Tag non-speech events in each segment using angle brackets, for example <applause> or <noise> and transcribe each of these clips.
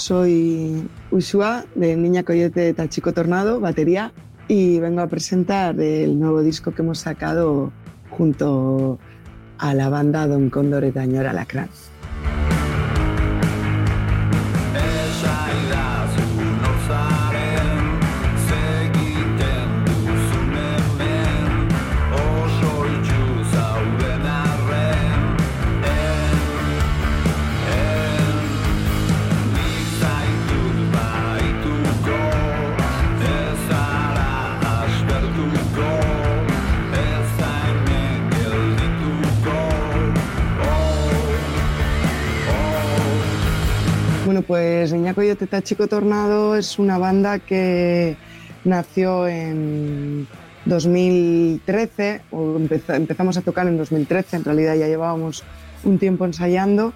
soy Ushua de Niña Coyote de Tachico Tornado, batería, y vengo a presentar el nuevo disco que hemos sacado junto a la banda Don Cóndor y Tañora Lacrán. pues Niña Coyote Chico Tornado es una banda que nació en 2013, o empezamos a tocar en 2013, en realidad ya llevábamos un tiempo ensayando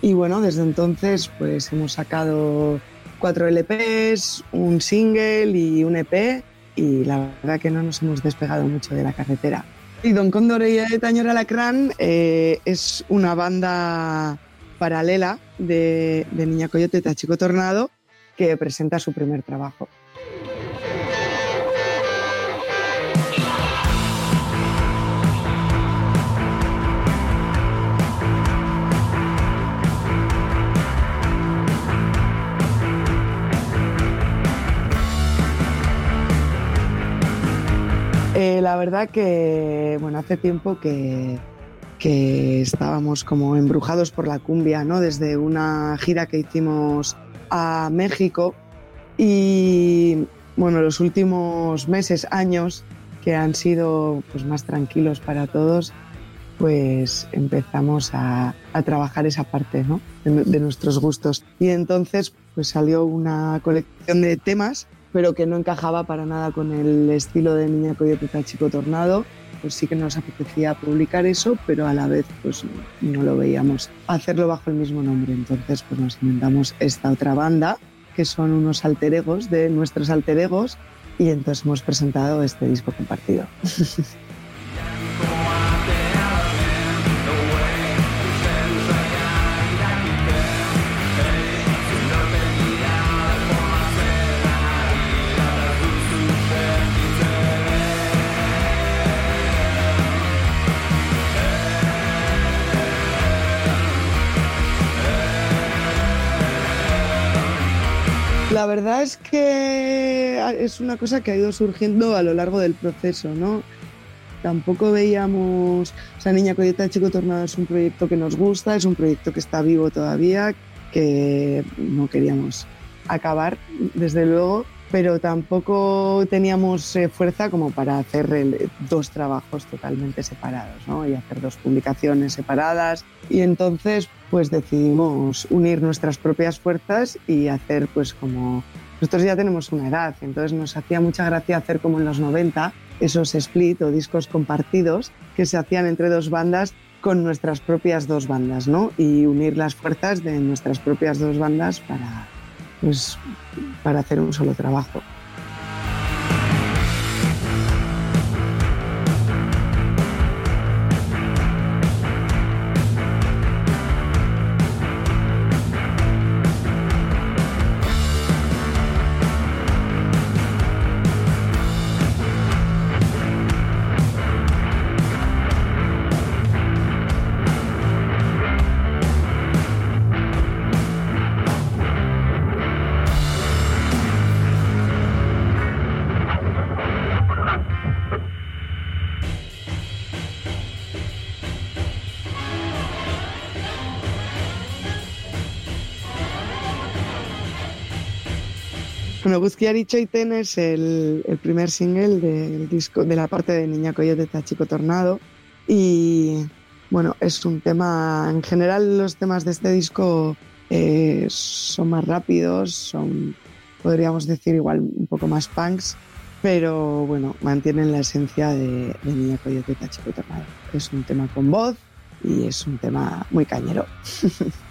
y bueno, desde entonces pues hemos sacado cuatro LPs, un single y un EP y la verdad que no nos hemos despegado mucho de la carretera. Y Don Cóndor y Tañora Lacrán eh, es una banda paralela de, Niña Coyote Tachico Tornado que presenta su primer trabajo. Eh, la verdad que, bueno, hace tiempo que, que estábamos como embrujados por la cumbia, ¿no? Desde una gira que hicimos a México y bueno, los últimos meses, años que han sido pues, más tranquilos para todos, pues empezamos a, trabajar esa parte ¿no? de, nuestros gustos. Y entonces pues salió una colección de temas, pero que no encajaba para nada con el estilo de Niña Coyote Chico Tornado pues sí que nos apetecía publicar eso, pero a la vez pues no lo veíamos hacerlo bajo el mismo nombre. Entonces pues nos inventamos esta otra banda, que son unos alter egos de nuestros alter egos, y entonces hemos presentado este disco compartido. <laughs> verdad es que es una cosa que ha ido surgiendo a lo largo del proceso, ¿no? Tampoco veíamos, o sea, Niña Coyota Chico Tornado es un proyecto que nos gusta, es un proyecto que está vivo todavía, que no queríamos acabar, desde luego, pero tampoco teníamos eh, fuerza como para hacer dos trabajos totalmente separados ¿no? y hacer dos publicaciones separadas. Y entonces pues decidimos unir nuestras propias fuerzas y hacer pues como... Nosotros ya tenemos una edad, entonces nos hacía mucha gracia hacer como en los 90 esos split o discos compartidos que se hacían entre dos bandas con nuestras propias dos bandas, ¿no? Y unir las fuerzas de nuestras propias dos bandas para, pues, para hacer un solo trabajo. Bueno, Guzkiari Choiten es el, primer single del disco, de la parte de Niña Coyote Chico Tornado. Y bueno, es un tema, en general los temas de este disco eh, son más rápidos, son, podríamos decir, igual un poco más punks, pero bueno, mantienen la esencia de, de Niña Coyote Chico Tornado. Es un tema con voz y es un tema muy cañero. <laughs>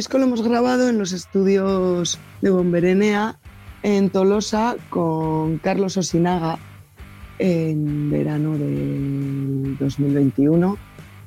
disco lo hemos grabado en los estudios de Bomberenea en Tolosa con Carlos Osinaga en verano del 2021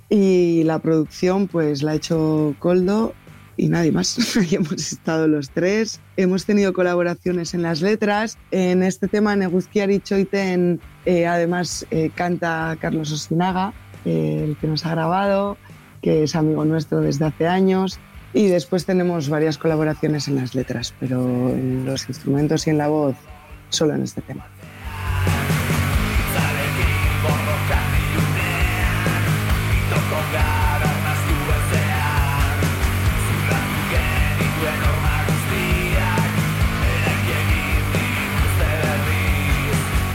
y la producción pues la ha hecho Coldo y nadie más. <laughs> Ahí hemos estado los tres. Hemos tenido colaboraciones en las letras. En este tema, Neguzkiari Choiten, eh, además eh, canta Carlos Osinaga, eh, el que nos ha grabado, que es amigo nuestro desde hace años. Y después tenemos varias colaboraciones en las letras, pero en los instrumentos y en la voz, solo en este tema.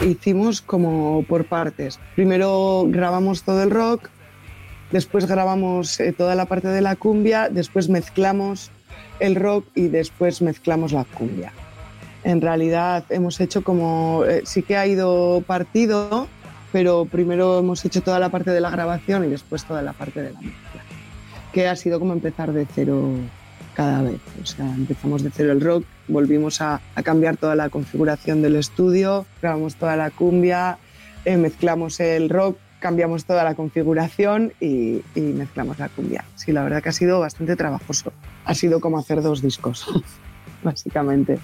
hicimos como por partes. Primero grabamos todo el rock, después grabamos eh, toda la parte de la cumbia, después mezclamos el rock y después mezclamos la cumbia. En realidad hemos hecho como, eh, sí que ha ido partido, pero primero hemos hecho toda la parte de la grabación y después toda la parte de la mezcla, que ha sido como empezar de cero cada vez. O sea, empezamos de cero el rock, volvimos a, cambiar toda la configuración del estudio, grabamos toda la cumbia, eh, mezclamos el rock, cambiamos toda la configuración y, mezclamos la cumbia. Sí, la verdad que ha sido bastante trabajoso. Ha sido como hacer dos discos, <laughs> básicamente.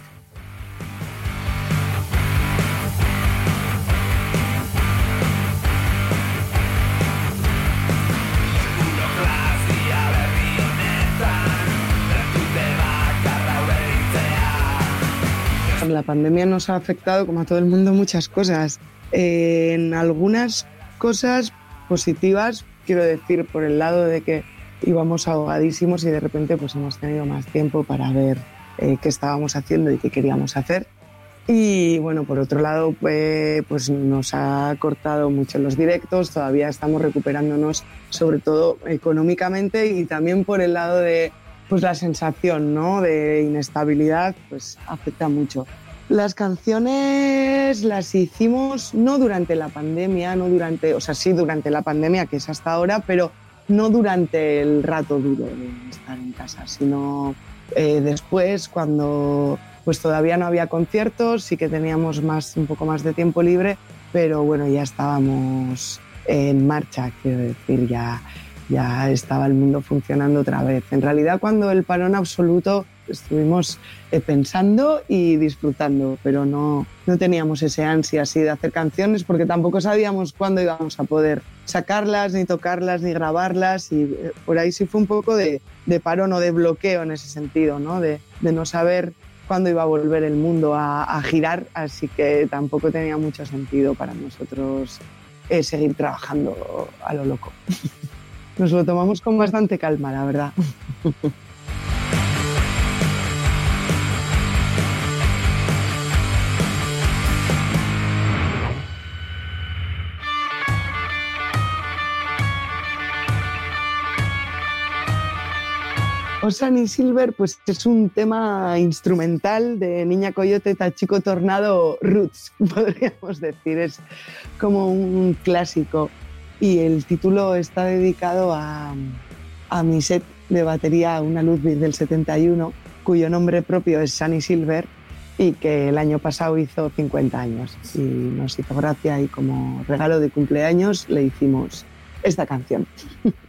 La pandemia nos ha afectado, como a todo el mundo, muchas cosas. en algunas cosas positivas, quiero decir, por el lado de que íbamos ahogadísimos y de repente pues hemos tenido más tiempo para ver eh, qué estábamos haciendo y qué queríamos hacer. Y bueno, por otro lado, pues, pues nos ha cortado mucho los directos, todavía estamos recuperándonos, sobre todo económicamente y también por el lado de pues la sensación ¿no? de inestabilidad pues afecta mucho. Las canciones las hicimos no durante la pandemia, no durante, o sea, sí durante la pandemia, que es hasta ahora, pero no durante el rato duro de estar en casa, sino eh, después, cuando pues todavía no había conciertos, sí que teníamos más, un poco más de tiempo libre, pero bueno, ya estábamos en marcha, quiero decir, ya ya estaba el mundo funcionando otra vez. En realidad, cuando el parón absoluto estuvimos eh, pensando y disfrutando, pero no, no teníamos ese ansia así de hacer canciones porque tampoco sabíamos cuándo íbamos a poder sacarlas, ni tocarlas, ni grabarlas y eh, por ahí sí fue un poco de, de parón o de bloqueo en ese sentido, ¿no? De, de, no saber cuándo iba a volver el mundo a, a, girar, así que tampoco tenía mucho sentido para nosotros eh, seguir trabajando a lo loco. <laughs> nos lo tomamos con bastante calma, la verdad. <laughs> Osani Silver pues es un tema instrumental de Niña Coyote Tachico Tornado Roots, <laughs> podríamos decir, es como un clásico. Y el título está dedicado a, a mi set de batería, una Ludwig del 71, cuyo nombre propio es Sunny Silver y que el año pasado hizo 50 años. Y nos hizo gracia y como regalo de cumpleaños le hicimos esta canción. <laughs>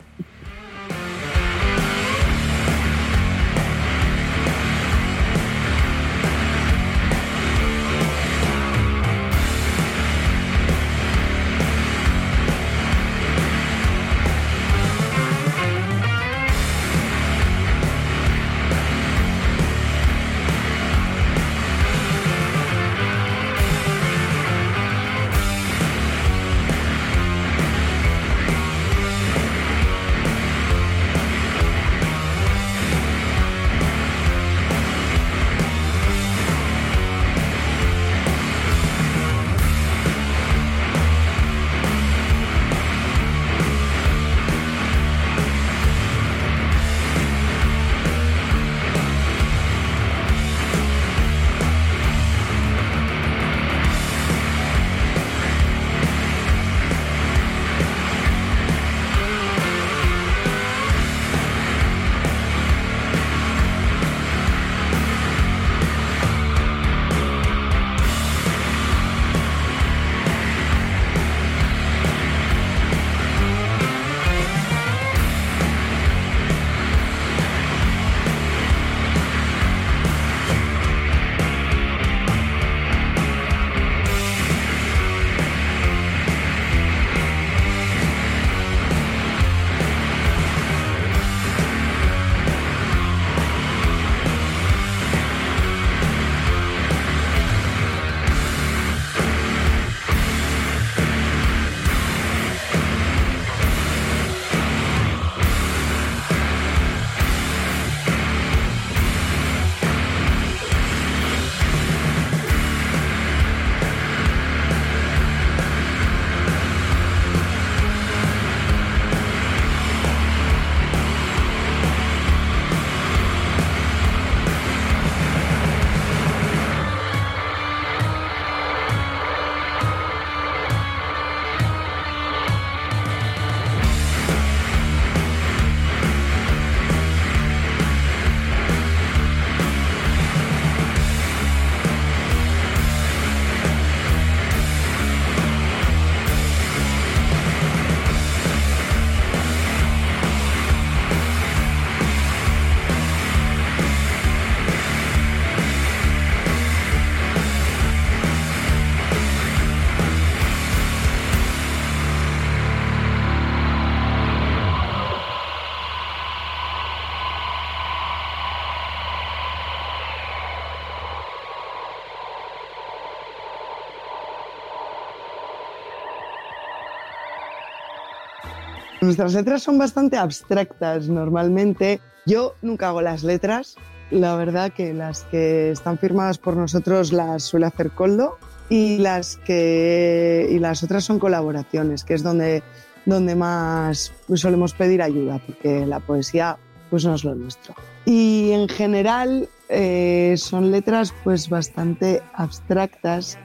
Nuestras letras son bastante abstractas normalmente. Yo nunca hago las letras. La verdad que las que están firmadas por nosotros las suele hacer Coldo y las que y las otras son colaboraciones, que es donde donde más solemos pedir ayuda, porque la poesía pues no es lo nuestro. Y en general eh, son letras pues bastante abstractas,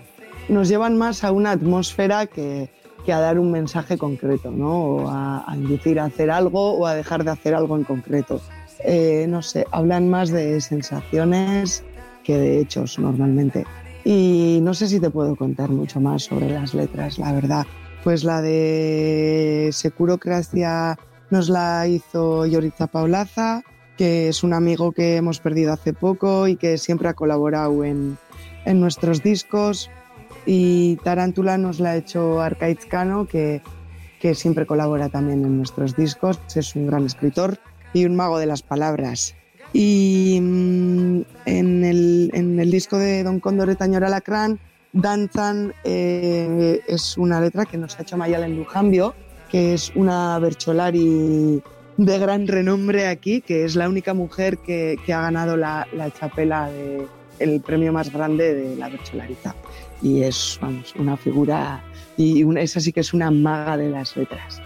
nos llevan más a una atmósfera que, que a dar un mensaje concreto, ¿no? O a, inducir a hacer algo o a dejar de hacer algo en concreto. Eh, no sé, hablan más de sensaciones que de hechos normalmente. Y no sé si te puedo contar mucho más sobre las letras, la verdad. Pues la de Securocracia nos la hizo Yoriza Paulaza, que es un amigo que hemos perdido hace poco y que siempre ha colaborado en, en nuestros discos. Y Tarántula nos la ha hecho Arcaiz Cano, que, que siempre colabora también en nuestros discos. Es un gran escritor y un mago de las palabras. Y mm, en, el, en, el, disco de Don Cóndor Etañor Alacrán Danzan eh, es una letra que nos ha hecho Mayalen Lujambio, que es una Bercholari de gran renombre aquí, que es la única mujer que, ha ganado la, chapela de el premio más grande de la Bercholariza. Y es una figura, y esa sí que es una maga de las letras.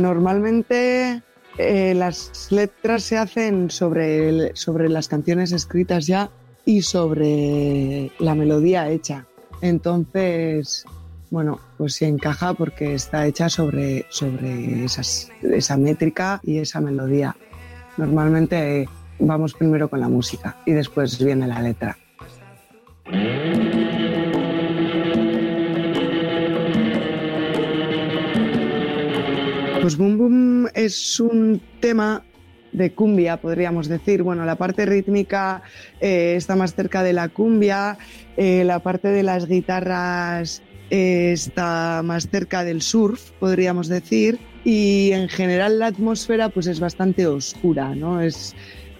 Normalmente eh, las letras se hacen sobre, sobre las canciones escritas ya y sobre la melodía hecha. Entonces, bueno, pues se encaja porque está hecha sobre, sobre esa métrica y esa melodía. Normalmente vamos primero con la música y después viene la letra. Pues Boom Boom es un tema de cumbia, podríamos decir. Bueno, la parte rítmica eh, está más cerca de la cumbia, eh, la parte de las guitarras eh, está más cerca del surf, podríamos decir, y en general la atmósfera pues es bastante oscura, ¿no? Es,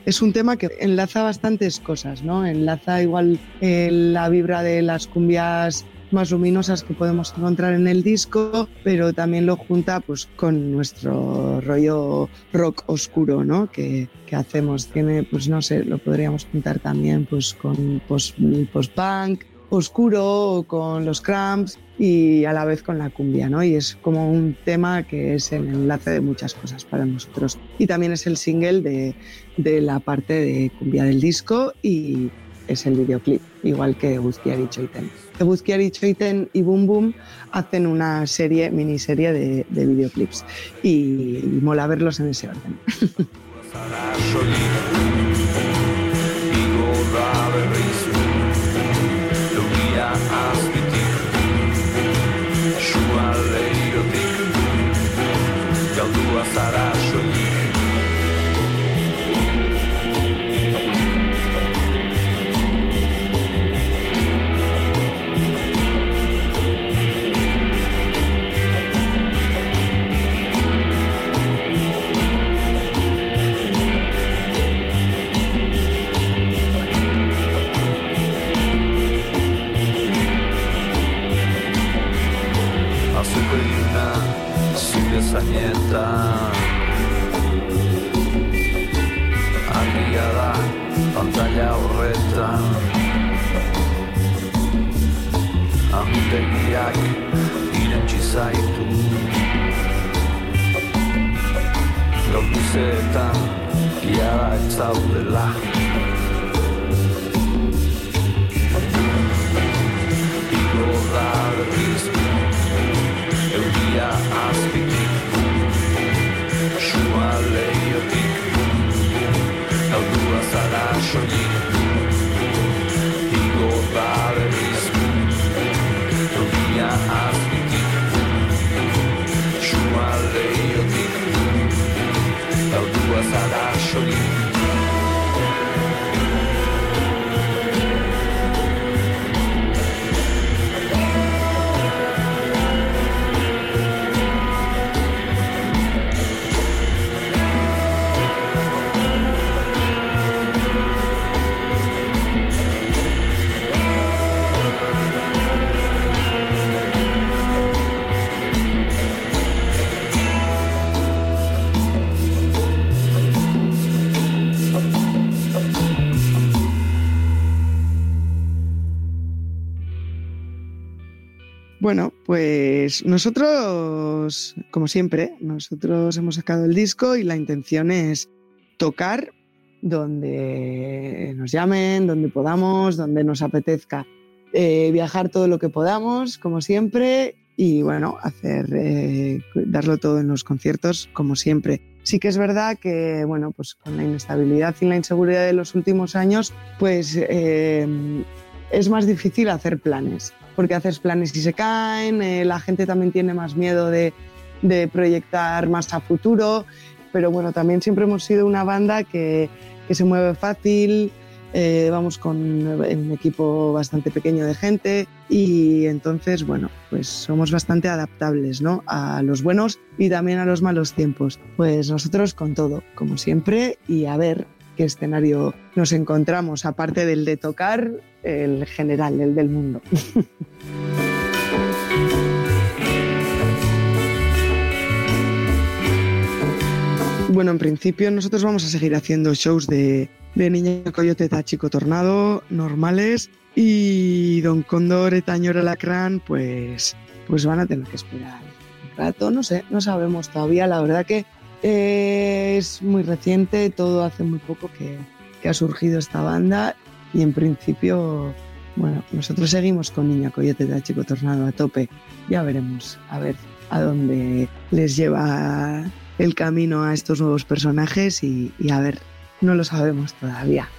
es un tema que enlaza bastantes cosas, ¿no? Enlaza igual la vibra de las cumbias más luminosas que podemos encontrar en el disco, pero también lo junta pues con nuestro rollo rock oscuro, ¿no? Que, que hacemos. Tiene, pues no sé, lo podríamos juntar también pues con post-punk oscuro, con los cramps y a la vez con la cumbia, ¿no? Y es como un tema que es el enlace de muchas cosas para nosotros. Y también es el single de, de la parte de cumbia del disco y es el videoclip, igual que Eguzkiarich Oiten. Eguzkiarich Oiten y Boom Boom hacen una serie, miniserie de, de videoclips y, mola verlos en ese orden. <laughs> ia azpitik Sua leiotik Taudua zara soñik Bueno, pues nosotros, como siempre, nosotros hemos sacado el disco y la intención es tocar donde nos llamen, donde podamos, donde nos apetezca. Eh, viajar todo lo que podamos, como siempre, y bueno, hacer, eh, darlo todo en los conciertos, como siempre. Sí que es verdad que, bueno, pues con la inestabilidad y la inseguridad de los últimos años, pues eh, es más difícil hacer planes porque haces planes y se caen, eh, la gente también tiene más miedo de, proyectar más a futuro, pero bueno, también siempre hemos sido una banda que, se mueve fácil, eh, vamos con un equipo bastante pequeño de gente y entonces, bueno, pues somos bastante adaptables, ¿no? A los buenos y también a los malos tiempos. Pues nosotros con todo, como siempre, y a ver qué escenario nos encontramos, aparte del de tocar, el general, el del mundo. <laughs> Bueno, en principio nosotros vamos a seguir haciendo shows de, Niña Coyote Chico Tornado normales y Don Condor, Etañor, Alacrán, pues, pues van a tener que esperar un rato, no sé, no sabemos todavía. La verdad que es muy reciente, todo hace muy poco que, ha surgido esta banda y en principio, bueno, nosotros seguimos con Niña Coyote de Chico Tornado a tope. Ya veremos a ver a dónde les lleva el camino a estos nuevos personajes y a ver, no lo sabemos todavía. <laughs>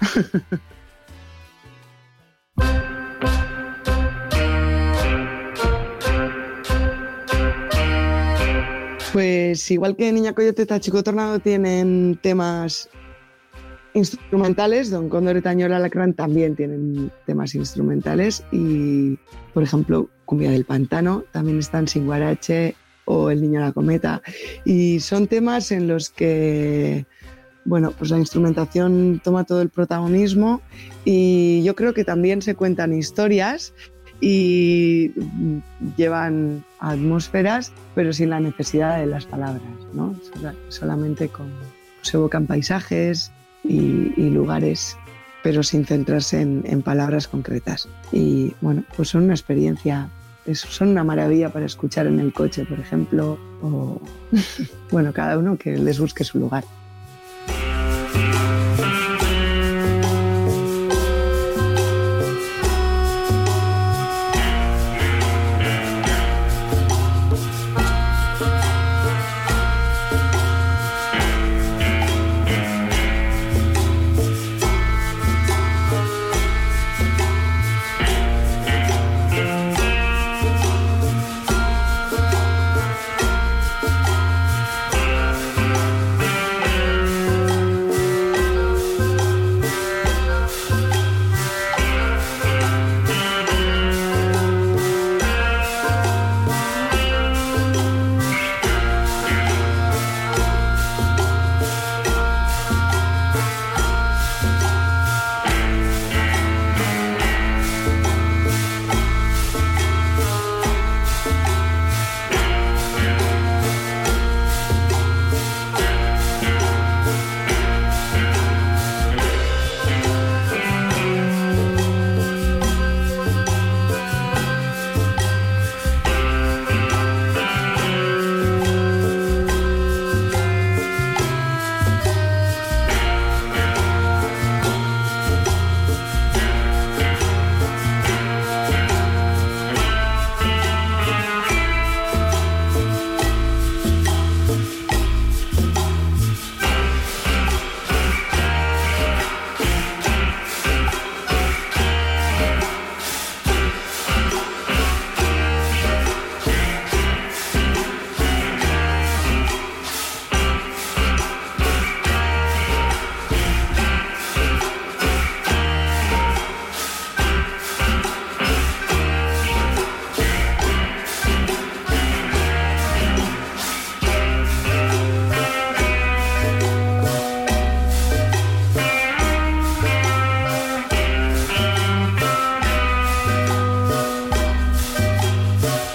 Pues igual que Niña Coyote y Chico Tornado tienen temas instrumentales, Don Condor y Tañora Alacrán también tienen temas instrumentales. Y, por ejemplo, Cumbia del Pantano también están Sin Guarache o El Niño de la Cometa. Y son temas en los que bueno, pues la instrumentación toma todo el protagonismo. Y yo creo que también se cuentan historias y llevan atmósferas, pero sin la necesidad de las palabras, ¿no? Solamente con, se evocan paisajes, y, lugares, pero sin centrarse en, palabras concretas. Y bueno, pues son una experiencia son una maravilla para escuchar en el coche, por ejemplo, o <laughs> bueno, cada uno que les busque su lugar.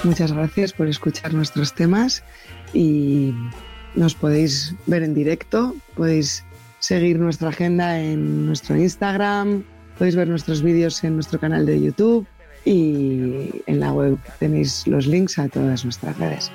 Muchas gracias por escuchar nuestros temas y nos podéis ver en directo, podéis seguir nuestra agenda en nuestro Instagram, podéis ver nuestros vídeos en nuestro canal de YouTube y en la web tenéis los links a todas nuestras redes.